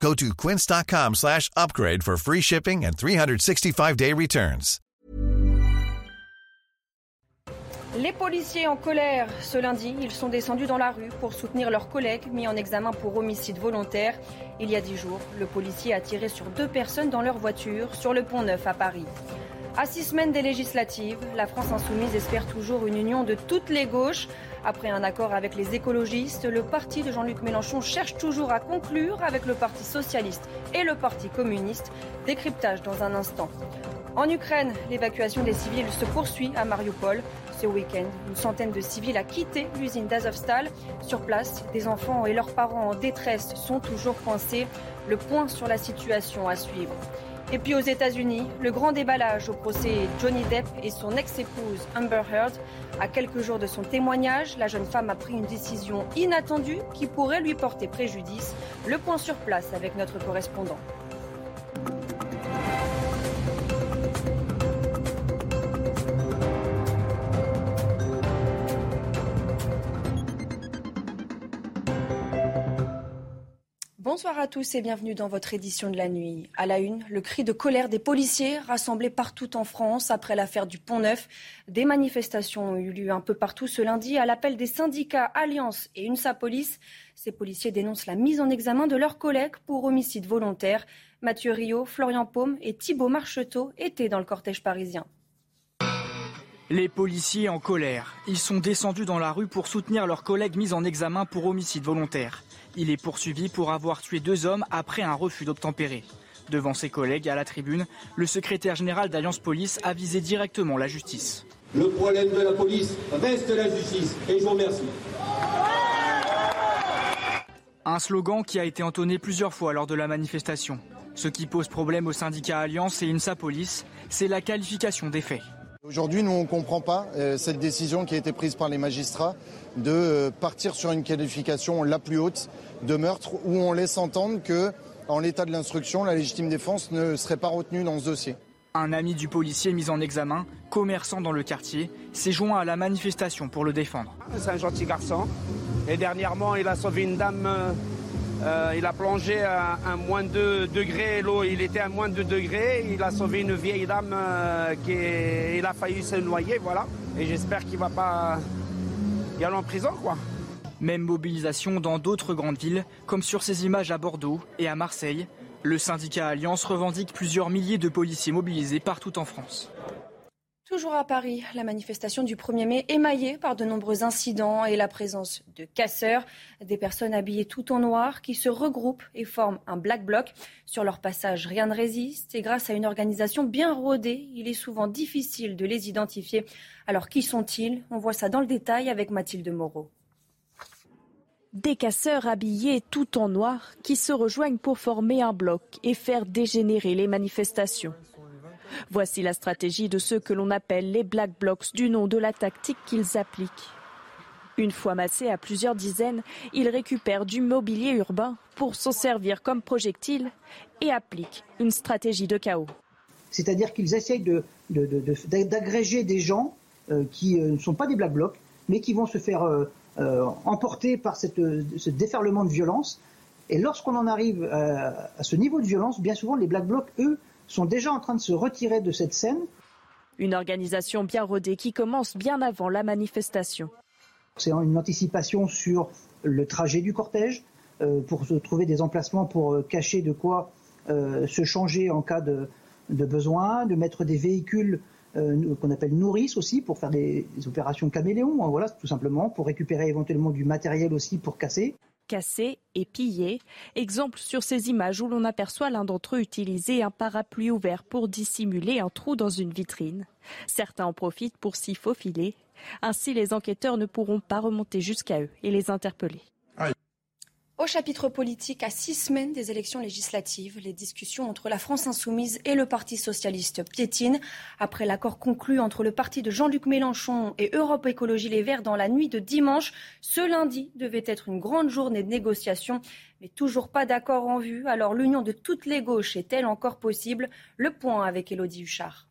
Go to quince.com slash upgrade for free shipping and 365-day returns. Les policiers en colère. Ce lundi, ils sont descendus dans la rue pour soutenir leurs collègues mis en examen pour homicide volontaire. Il y a dix jours, le policier a tiré sur deux personnes dans leur voiture sur le pont Neuf à Paris. À six semaines des législatives, la France insoumise espère toujours une union de toutes les gauches. Après un accord avec les écologistes, le parti de Jean-Luc Mélenchon cherche toujours à conclure avec le Parti socialiste et le Parti communiste. Décryptage dans un instant. En Ukraine, l'évacuation des civils se poursuit à Mariupol. Ce week-end, une centaine de civils a quitté l'usine d'Azovstal. Sur place, des enfants et leurs parents en détresse sont toujours coincés. Le point sur la situation à suivre. Et puis aux États-Unis, le grand déballage au procès Johnny Depp et son ex-épouse Amber Heard. À quelques jours de son témoignage, la jeune femme a pris une décision inattendue qui pourrait lui porter préjudice. Le point sur place avec notre correspondant. Bonsoir à tous et bienvenue dans votre édition de la nuit. À la une, le cri de colère des policiers rassemblés partout en France après l'affaire du Pont Neuf. Des manifestations ont eu lieu un peu partout ce lundi à l'appel des syndicats Alliance et UNSA Police. Ces policiers dénoncent la mise en examen de leurs collègues pour homicide volontaire. Mathieu Rio, Florian Paume et Thibault Marcheteau étaient dans le cortège parisien. Les policiers en colère. Ils sont descendus dans la rue pour soutenir leurs collègues mis en examen pour homicide volontaire. Il est poursuivi pour avoir tué deux hommes après un refus d'obtempérer. Devant ses collègues à la tribune, le secrétaire général d'Alliance Police a visé directement la justice. Le problème de la police reste la justice et je vous remercie. Un slogan qui a été entonné plusieurs fois lors de la manifestation. Ce qui pose problème au syndicat Alliance et INSA Police, c'est la qualification des faits. Aujourd'hui, nous, on ne comprend pas euh, cette décision qui a été prise par les magistrats de euh, partir sur une qualification la plus haute de meurtre où on laisse entendre que, en l'état de l'instruction, la légitime défense ne serait pas retenue dans ce dossier. Un ami du policier mis en examen, commerçant dans le quartier, s'est joint à la manifestation pour le défendre. C'est un gentil garçon. Et dernièrement, il a sauvé une dame. euh, euh, il a plongé à, moins de 2 degrés. L'eau, il était à moins de 2 degrés. Il a sauvé une vieille dame euh, qui a failli se noyer, voilà. Et j'espère qu'il va pas y aller en prison, quoi. Même mobilisation dans d'autres grandes villes, comme sur ces images à Bordeaux et à Marseille. Le syndicat Alliance revendique plusieurs milliers de policiers mobilisés partout en France. Toujours à Paris, la manifestation du 1er mai émaillée par de nombreux incidents et la présence de casseurs, des personnes habillées tout en noir qui se regroupent et forment un black bloc. Sur leur passage, rien ne résiste et grâce à une organisation bien rodée, il est souvent difficile de les identifier. Alors qui sont-ils? On voit ça dans le détail avec Mathilde Moreau. Des casseurs habillés tout en noir qui se rejoignent pour former un bloc et faire dégénérer les manifestations. Voici la stratégie de ceux que l'on appelle les Black Blocs du nom de la tactique qu'ils appliquent. Une fois massés à plusieurs dizaines, ils récupèrent du mobilier urbain pour s'en servir comme projectile et appliquent une stratégie de chaos. C'est-à-dire qu'ils essayent d'agréger des gens euh, qui euh, ne sont pas des black blocs, mais qui vont se faire euh, euh, emporter par euh, ce déferlement de violence. Et lorsqu'on en arrive à ce niveau de violence, bien souvent, les black blocs, eux, sont déjà en train de se retirer de cette scène. Une organisation bien rodée qui commence bien avant la manifestation. C'est une anticipation sur le trajet du cortège, euh, pour se trouver des emplacements pour euh, cacher de quoi euh, se changer en cas de, de besoin, de mettre des véhicules euh, qu'on appelle nourrices aussi pour faire des, des opérations caméléons, hein, voilà, tout simplement, pour récupérer éventuellement du matériel aussi pour casser. Cassés et pillés. Exemple sur ces images où l'on aperçoit l'un d'entre eux utiliser un parapluie ouvert pour dissimuler un trou dans une vitrine. Certains en profitent pour s'y faufiler. Ainsi, les enquêteurs ne pourront pas remonter jusqu'à eux et les interpeller. Au chapitre politique, à six semaines des élections législatives, les discussions entre la France insoumise et le Parti socialiste piétinent. Après l'accord conclu entre le parti de Jean-Luc Mélenchon et Europe Écologie Les Verts dans la nuit de dimanche, ce lundi devait être une grande journée de négociation, mais toujours pas d'accord en vue. Alors l'union de toutes les gauches est-elle encore possible? Le point avec Élodie Huchard.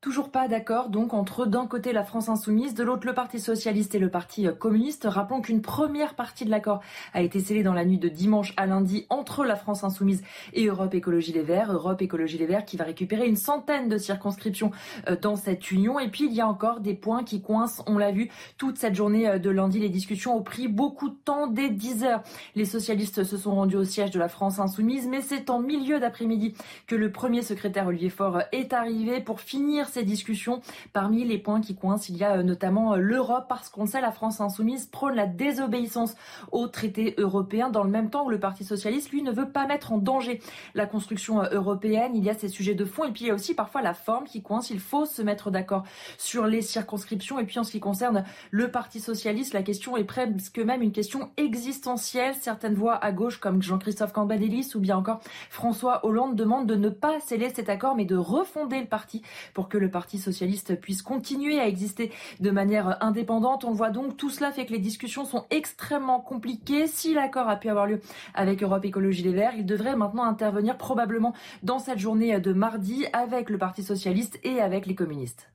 Toujours pas d'accord donc entre d'un côté la France insoumise, de l'autre le Parti socialiste et le Parti euh, communiste. Rappelons qu'une première partie de l'accord a été scellée dans la nuit de dimanche à lundi entre la France insoumise et Europe Écologie Les Verts. Europe Écologie Les Verts qui va récupérer une centaine de circonscriptions euh, dans cette union. Et puis il y a encore des points qui coincent, on l'a vu toute cette journée euh, de lundi. Les discussions ont pris beaucoup de temps, dès 10 heures. Les socialistes se sont rendus au siège de la France insoumise, mais c'est en milieu d'après-midi que le premier secrétaire Olivier Faure est arrivé pour finir ces discussions. Parmi les points qui coincent, il y a euh, notamment euh, l'Europe, parce qu'on sait la France insoumise prône la désobéissance aux traités européens, dans le même temps où le Parti socialiste, lui, ne veut pas mettre en danger la construction euh, européenne. Il y a ces sujets de fond, et puis il y a aussi parfois la forme qui coince. Il faut se mettre d'accord sur les circonscriptions. Et puis en ce qui concerne le Parti socialiste, la question est presque même une question existentielle. Certaines voix à gauche, comme Jean-Christophe Cambadélis ou bien encore François Hollande, demandent de ne pas sceller cet accord, mais de refonder le parti pour que le Parti socialiste puisse continuer à exister de manière indépendante. On voit donc, tout cela fait que les discussions sont extrêmement compliquées. Si l'accord a pu avoir lieu avec Europe Écologie Les Verts, il devrait maintenant intervenir probablement dans cette journée de mardi avec le Parti socialiste et avec les communistes.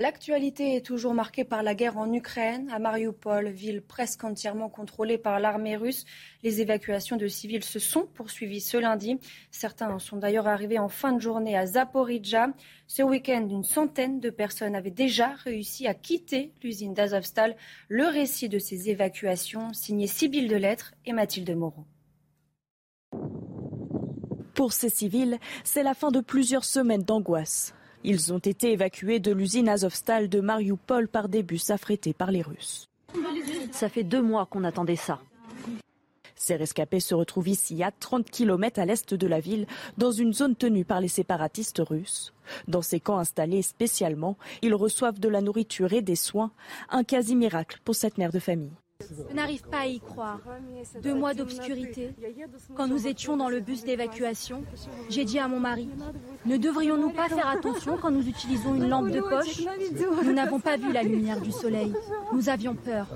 L'actualité est toujours marquée par la guerre en Ukraine. À Mariupol, ville presque entièrement contrôlée par l'armée russe, les évacuations de civils se sont poursuivies ce lundi. Certains sont d'ailleurs arrivés en fin de journée à Zaporizhia. Ce week-end, une centaine de personnes avaient déjà réussi à quitter l'usine d'Azovstal. Le récit de ces évacuations, signé Sibylle de Lettres et Mathilde Moreau. Pour ces civils, c'est la fin de plusieurs semaines d'angoisse. Ils ont été évacués de l'usine Azovstal de Mariupol par des bus affrétés par les Russes. Ça fait deux mois qu'on attendait ça. Ces rescapés se retrouvent ici, à 30 km à l'est de la ville, dans une zone tenue par les séparatistes russes. Dans ces camps installés spécialement, ils reçoivent de la nourriture et des soins, un quasi miracle pour cette mère de famille. Je n'arrive pas à y croire. Deux mois d'obscurité. Quand nous étions dans le bus d'évacuation, j'ai dit à mon mari, ne devrions-nous pas faire attention quand nous utilisons une lampe de poche? Nous n'avons pas vu la lumière du soleil. Nous avions peur.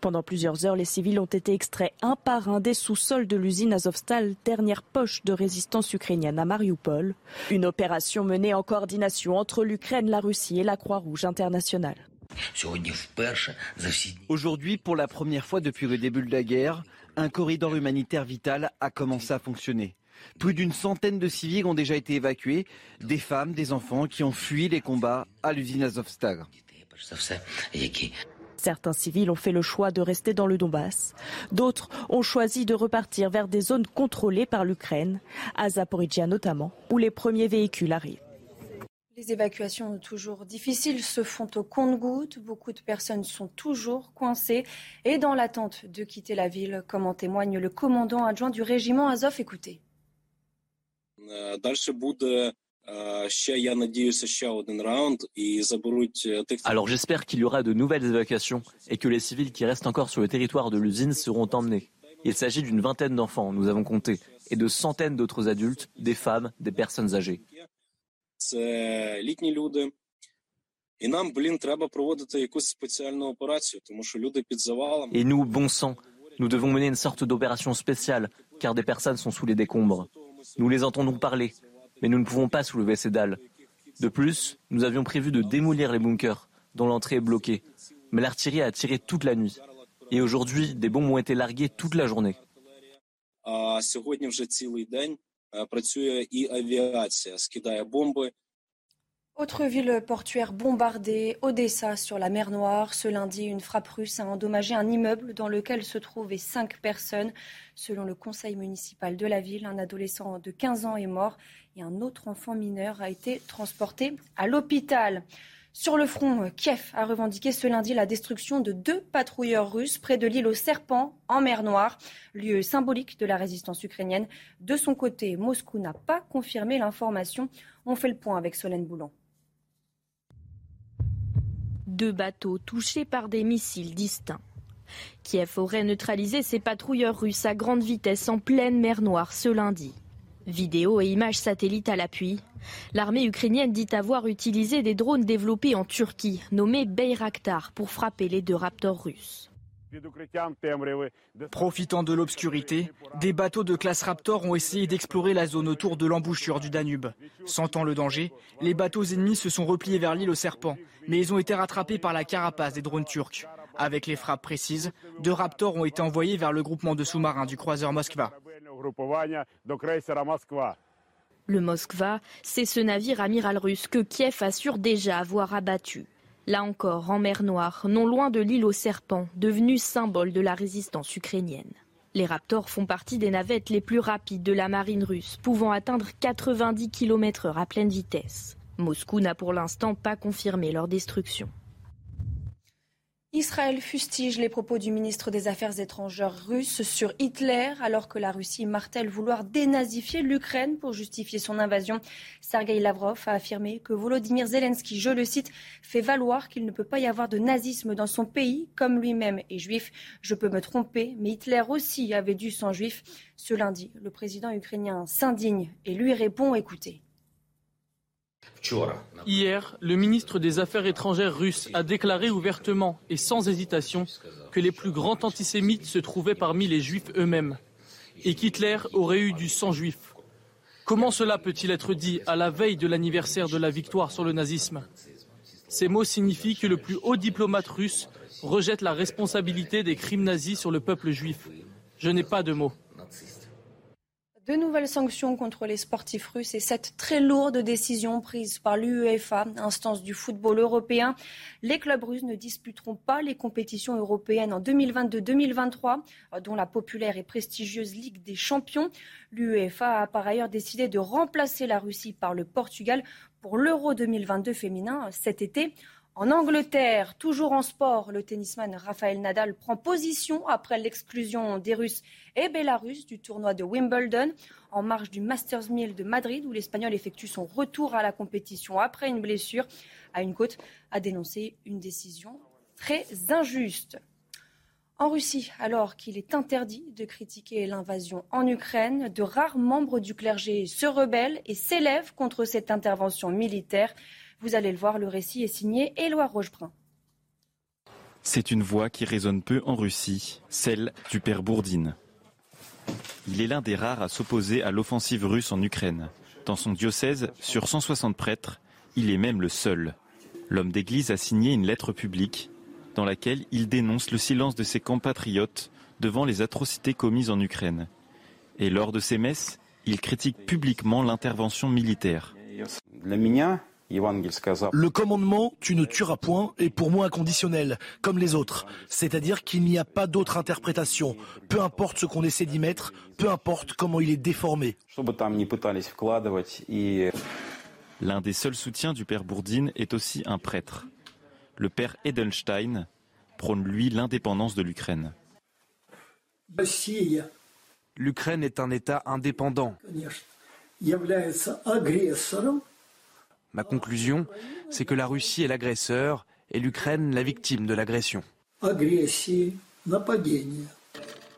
Pendant plusieurs heures, les civils ont été extraits un par un des sous-sols de l'usine Azovstal, dernière poche de résistance ukrainienne à Mariupol. Une opération menée en coordination entre l'Ukraine, la Russie et la Croix-Rouge internationale. Aujourd'hui, pour la première fois depuis le début de la guerre, un corridor humanitaire vital a commencé à fonctionner. Plus d'une centaine de civils ont déjà été évacués, des femmes, des enfants qui ont fui les combats à l'usine Azovstal. Certains civils ont fait le choix de rester dans le Donbass. D'autres ont choisi de repartir vers des zones contrôlées par l'Ukraine, à Zaporizhia notamment, où les premiers véhicules arrivent. Les évacuations toujours difficiles se font au compte-gouttes. Beaucoup de personnes sont toujours coincées et dans l'attente de quitter la ville, comme en témoigne le commandant adjoint du régiment Azov. Écoutez. Alors j'espère qu'il y aura de nouvelles évacuations et que les civils qui restent encore sur le territoire de l'usine seront emmenés. Il s'agit d'une vingtaine d'enfants, nous avons compté, et de centaines d'autres adultes, des femmes, des personnes âgées. Et nous, bon sang, nous devons mener une sorte d'opération spéciale, car des personnes sont sous les décombres. Nous les entendons parler, mais nous ne pouvons pas soulever ces dalles. De plus, nous avions prévu de démolir les bunkers, dont l'entrée est bloquée. Mais l'artillerie a tiré toute la nuit. Et aujourd'hui, des bombes ont été larguées toute la journée. Autre ville portuaire bombardée, Odessa sur la mer Noire. Ce lundi, une frappe russe a endommagé un immeuble dans lequel se trouvaient cinq personnes. Selon le conseil municipal de la ville, un adolescent de 15 ans est mort et un autre enfant mineur a été transporté à l'hôpital. Sur le front, Kiev a revendiqué ce lundi la destruction de deux patrouilleurs russes près de l'île aux Serpents, en mer Noire, lieu symbolique de la résistance ukrainienne. De son côté, Moscou n'a pas confirmé l'information. On fait le point avec Solène Boulan. Deux bateaux touchés par des missiles distincts. Kiev aurait neutralisé ses patrouilleurs russes à grande vitesse en pleine mer Noire ce lundi. Vidéos et images satellites à l'appui. L'armée ukrainienne dit avoir utilisé des drones développés en Turquie, nommés Bayraktar, pour frapper les deux raptors russes. Profitant de l'obscurité, des bateaux de classe Raptor ont essayé d'explorer la zone autour de l'embouchure du Danube. Sentant le danger, les bateaux ennemis se sont repliés vers l'île aux serpents, mais ils ont été rattrapés par la carapace des drones turcs. Avec les frappes précises, deux Raptors ont été envoyés vers le groupement de sous-marins du croiseur Moskva. Le Moskva, c'est ce navire amiral russe que Kiev assure déjà avoir abattu. Là encore, en mer Noire, non loin de l'île aux serpents, devenue symbole de la résistance ukrainienne. Les Raptors font partie des navettes les plus rapides de la marine russe, pouvant atteindre 90 km/h à pleine vitesse. Moscou n'a pour l'instant pas confirmé leur destruction. Israël fustige les propos du ministre des Affaires étrangères russe sur Hitler, alors que la Russie martèle vouloir dénazifier l'Ukraine pour justifier son invasion. Sergei Lavrov a affirmé que Volodymyr Zelensky, je le cite, fait valoir qu'il ne peut pas y avoir de nazisme dans son pays, comme lui-même est juif. Je peux me tromper, mais Hitler aussi avait du sang juif. Ce lundi, le président ukrainien s'indigne et lui répond écoutez. Hier, le ministre des Affaires étrangères russe a déclaré ouvertement et sans hésitation que les plus grands antisémites se trouvaient parmi les juifs eux-mêmes et qu'Hitler aurait eu du sang juif. Comment cela peut-il être dit à la veille de l'anniversaire de la victoire sur le nazisme? Ces mots signifient que le plus haut diplomate russe rejette la responsabilité des crimes nazis sur le peuple juif. Je n'ai pas de mots. De nouvelles sanctions contre les sportifs russes et cette très lourde décision prise par l'UEFA, instance du football européen. Les clubs russes ne disputeront pas les compétitions européennes en 2022-2023, dont la populaire et prestigieuse Ligue des champions. L'UEFA a par ailleurs décidé de remplacer la Russie par le Portugal pour l'Euro 2022 féminin cet été. En Angleterre, toujours en sport, le tennisman Rafael Nadal prend position après l'exclusion des Russes et Bélarus du tournoi de Wimbledon en marge du Masters 1000 de Madrid où l'Espagnol effectue son retour à la compétition après une blessure à une côte, a dénoncé une décision très injuste. En Russie, alors qu'il est interdit de critiquer l'invasion en Ukraine, de rares membres du clergé se rebellent et s'élèvent contre cette intervention militaire. Vous allez le voir, le récit est signé Éloi Rochebrun. C'est une voix qui résonne peu en Russie, celle du père Bourdine. Il est l'un des rares à s'opposer à l'offensive russe en Ukraine. Dans son diocèse, sur 160 prêtres, il est même le seul. L'homme d'église a signé une lettre publique dans laquelle il dénonce le silence de ses compatriotes devant les atrocités commises en Ukraine. Et lors de ses messes, il critique publiquement l'intervention militaire. Le commandement tu ne tueras point est pour moi inconditionnel, comme les autres. C'est-à-dire qu'il n'y a pas d'autre interprétation. Peu importe ce qu'on essaie d'y mettre, peu importe comment il est déformé. L'un des seuls soutiens du père Bourdine est aussi un prêtre. Le père Edelstein prône lui l'indépendance de l'Ukraine. L'Ukraine est un État indépendant. Ma conclusion, c'est que la Russie est l'agresseur et l'Ukraine la victime de l'agression.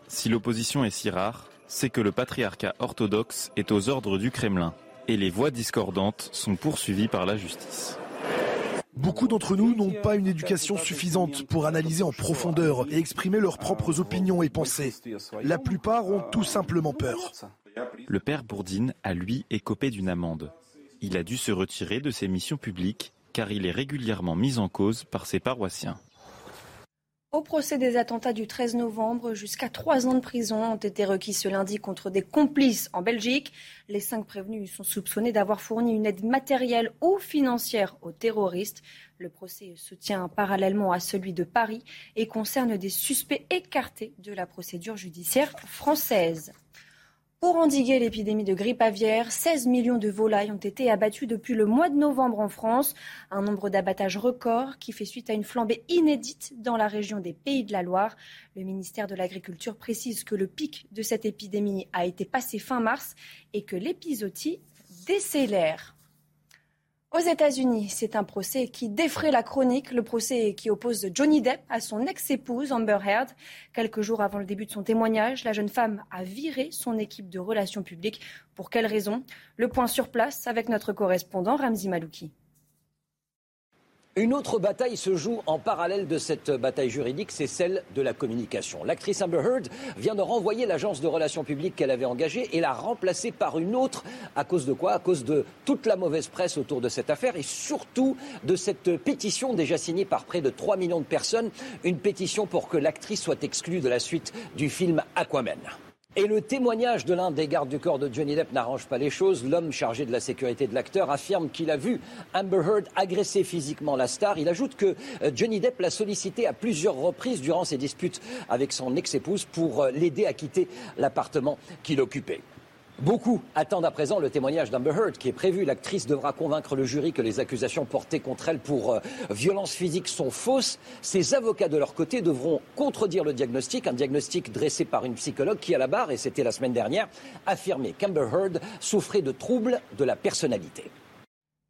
Si l'opposition est si rare, c'est que le patriarcat orthodoxe est aux ordres du Kremlin et les voix discordantes sont poursuivies par la justice. Beaucoup d'entre nous n'ont pas une éducation suffisante pour analyser en profondeur et exprimer leurs propres opinions et pensées. La plupart ont tout simplement peur. Le père Bourdine a lui écopé d'une amende. Il a dû se retirer de ses missions publiques car il est régulièrement mis en cause par ses paroissiens. Au procès des attentats du 13 novembre, jusqu'à trois ans de prison ont été requis ce lundi contre des complices en Belgique. Les cinq prévenus sont soupçonnés d'avoir fourni une aide matérielle ou financière aux terroristes. Le procès se tient parallèlement à celui de Paris et concerne des suspects écartés de la procédure judiciaire française. Pour endiguer l'épidémie de grippe aviaire, 16 millions de volailles ont été abattues depuis le mois de novembre en France, un nombre d'abattages record qui fait suite à une flambée inédite dans la région des Pays de la Loire. Le ministère de l'Agriculture précise que le pic de cette épidémie a été passé fin mars et que l'épisodie décélère. Aux États-Unis, c'est un procès qui défraie la chronique, le procès qui oppose Johnny Depp à son ex-épouse Amber Heard. Quelques jours avant le début de son témoignage, la jeune femme a viré son équipe de relations publiques. Pour quelles raisons Le point sur place avec notre correspondant Ramzi Malouki. Une autre bataille se joue en parallèle de cette bataille juridique, c'est celle de la communication. L'actrice Amber Heard vient de renvoyer l'agence de relations publiques qu'elle avait engagée et l'a remplacée par une autre. À cause de quoi? À cause de toute la mauvaise presse autour de cette affaire et surtout de cette pétition déjà signée par près de 3 millions de personnes. Une pétition pour que l'actrice soit exclue de la suite du film Aquaman. Et le témoignage de l'un des gardes du corps de Johnny Depp n'arrange pas les choses. L'homme chargé de la sécurité de l'acteur affirme qu'il a vu Amber Heard agresser physiquement la star. Il ajoute que euh, Johnny Depp l'a sollicité à plusieurs reprises durant ses disputes avec son ex-épouse pour euh, l'aider à quitter l'appartement qu'il occupait. Beaucoup attendent à présent le témoignage d'Amber Heard qui est prévu. L'actrice devra convaincre le jury que les accusations portées contre elle pour euh, violence physique sont fausses. Ses avocats de leur côté devront contredire le diagnostic, un diagnostic dressé par une psychologue qui à la barre, et c'était la semaine dernière, affirmait qu'Amber Heard souffrait de troubles de la personnalité.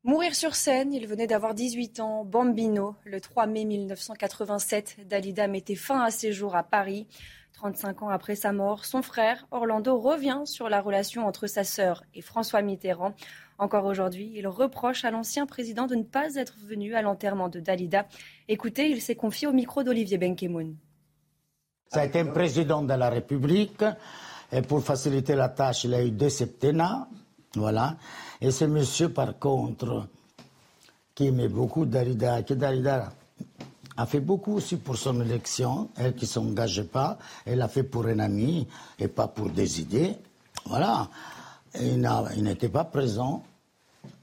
Mourir sur scène, il venait d'avoir 18 ans. Bambino, le 3 mai 1987, Dalida mettait fin à ses jours à Paris. 35 ans après sa mort, son frère, Orlando, revient sur la relation entre sa sœur et François Mitterrand. Encore aujourd'hui, il reproche à l'ancien président de ne pas être venu à l'enterrement de Dalida. Écoutez, il s'est confié au micro d'Olivier Benkemoun. Ça a été un président de la République. Et pour faciliter la tâche, il a eu deux septennats. Voilà. Et ce monsieur, par contre, qui aimait beaucoup Dalida, que Dalida a fait beaucoup aussi pour son élection, elle qui ne s'engageait pas, elle a fait pour un ami et pas pour des idées. Voilà. il n'était pas présent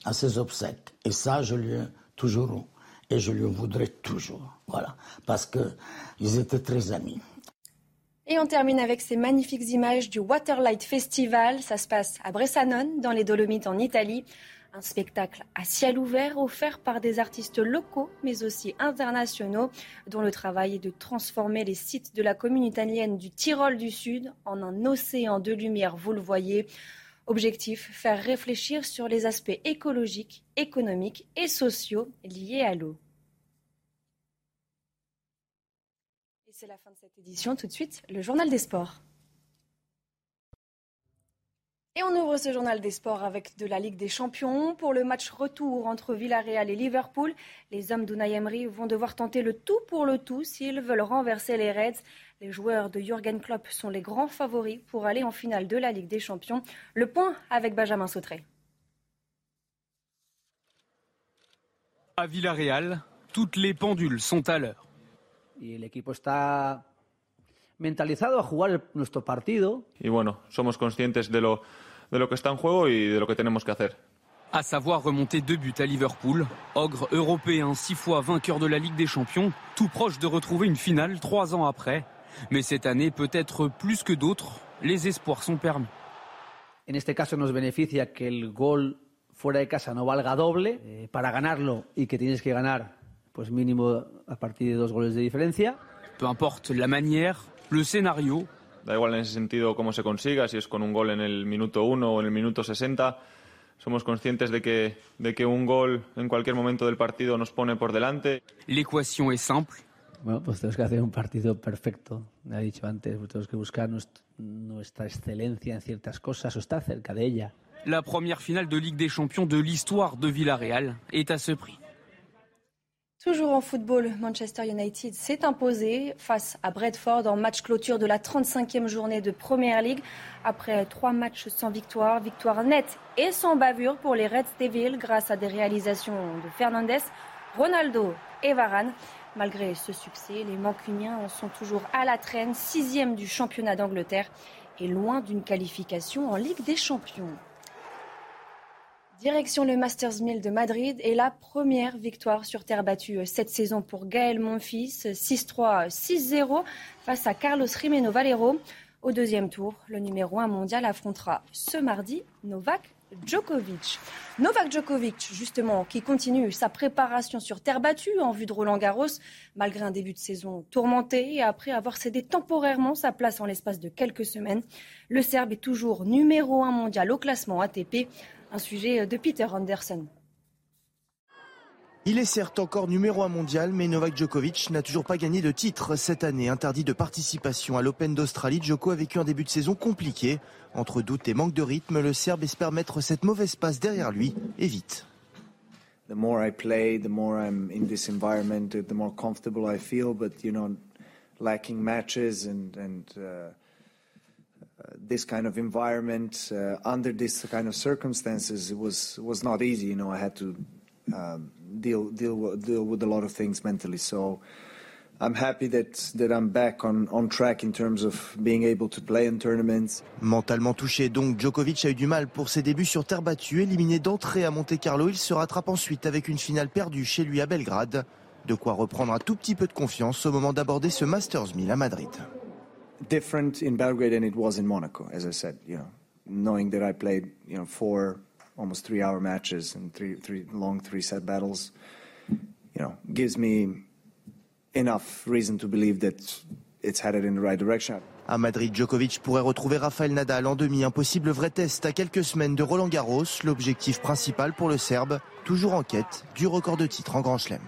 à ses obsèques. Et ça, je lui ai toujours, et je lui en voudrais toujours. Voilà. Parce qu'ils étaient très amis. Et on termine avec ces magnifiques images du Waterlight Festival. Ça se passe à Bressanone, dans les Dolomites en Italie. Un spectacle à ciel ouvert offert par des artistes locaux mais aussi internationaux dont le travail est de transformer les sites de la commune italienne du Tyrol du Sud en un océan de lumière, vous le voyez. Objectif, faire réfléchir sur les aspects écologiques, économiques et sociaux liés à l'eau. Et c'est la fin de cette édition. Tout de suite, le journal des sports. Et on ouvre ce journal des sports avec de la Ligue des Champions. Pour le match retour entre Villarreal et Liverpool, les hommes d'Unai Emery vont devoir tenter le tout pour le tout s'ils veulent renverser les Reds. Les joueurs de Jürgen Klopp sont les grands favoris pour aller en finale de la Ligue des Champions. Le point avec Benjamin Sautré. À Villarreal, toutes les pendules sont à l'heure. Et l'équipe está mentalizado a jugar nuestro partido. Y bueno, somos conscientes de lo de lo que está en juego y de lo que tenemos que hacer. À savoir remonter deux buts à Liverpool, ogre européen six fois vainqueur de la Ligue des Champions, tout proche de retrouver une finale trois ans après. Mais cette année, peut-être plus que d'autres, les espoirs sont permis. En este caso nos beneficia que el gol fuera de casa no valga doble eh, para ganarlo y que tienes que ganar pues mínimo a partir de dos goles de diferencia. Peu importe la manière, le scénario, Da igual en ese sentido cómo se consiga, si es con un gol en el minuto 1 o en el minuto 60. Somos conscientes de que, de que un gol en cualquier momento del partido nos pone por delante. L'équation es simple. Bueno, pues tenemos que hacer un partido perfecto. Me ha dicho antes, tenemos que buscar nuestra excelencia en ciertas cosas o estar cerca de ella. La première finale de Ligue des Champions de l'histoire de Villarreal est à ce prix. Toujours en football, Manchester United s'est imposé face à Bradford en match clôture de la 35e journée de Premier League. Après trois matchs sans victoire, victoire nette et sans bavure pour les Reds Devils grâce à des réalisations de Fernandez, Ronaldo et Varane. Malgré ce succès, les Mancuniens en sont toujours à la traîne, sixième du championnat d'Angleterre et loin d'une qualification en Ligue des Champions. Direction le Masters 1000 de Madrid et la première victoire sur terre battue cette saison pour Gaël Monfils, 6-3, 6-0 face à Carlos Rimeno Valero. Au deuxième tour, le numéro 1 mondial affrontera ce mardi Novak Djokovic. Novak Djokovic, justement, qui continue sa préparation sur terre battue en vue de Roland Garros, malgré un début de saison tourmenté et après avoir cédé temporairement sa place en l'espace de quelques semaines. Le Serbe est toujours numéro 1 mondial au classement ATP un sujet de Peter Anderson. Il est certes encore numéro 1 mondial, mais Novak Djokovic n'a toujours pas gagné de titre cette année. Interdit de participation à l'Open d'Australie, Djoko a vécu un début de saison compliqué. Entre doute et manque de rythme, le Serbe espère mettre cette mauvaise passe derrière lui et vite. The more I play, the more I'm in this environment, the more comfortable I feel. But you know, lacking matches and and uh, this kind of environment uh, under this kind of circumstances, it was was not easy. You know, I had to um, deal deal deal with a lot of things mentally. So I'm happy that that I'm back on on track in terms of being able to play in tournaments. Mentalement touché, donc Djokovic a eu du mal pour ses débuts sur terre battue. Éliminé d'entrée à Monte Carlo, il se rattrape ensuite avec une finale perdue chez lui à Belgrade. De quoi reprendre un tout petit peu de confiance au moment d'aborder ce Masters 1000 à Madrid. Different in Belgrade than it was in Monaco, as I said. You know, knowing that I played, you know, four almost three-hour matches and three three long three-set battles, you know, gives me enough reason to believe that it's headed in the right direction. À Madrid, Djokovic pourrait retrouver Rafael Nadal en demi, un possible vrai test à quelques semaines de Roland Garros, l'objectif principal pour le Serbe, toujours en quête du record de titre en Grand Chelem.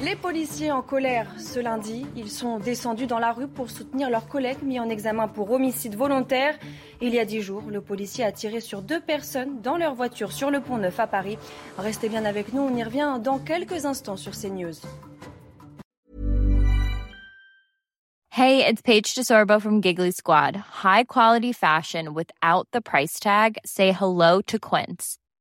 Les policiers en colère ce lundi, ils sont descendus dans la rue pour soutenir leurs collègues mis en examen pour homicide volontaire. Il y a dix jours, le policier a tiré sur deux personnes dans leur voiture sur le pont Neuf à Paris. Restez bien avec nous, on y revient dans quelques instants sur CNews. Hey, it's Paige DeSorbo from Giggly Squad. High quality fashion without the price tag. Say hello to Quince.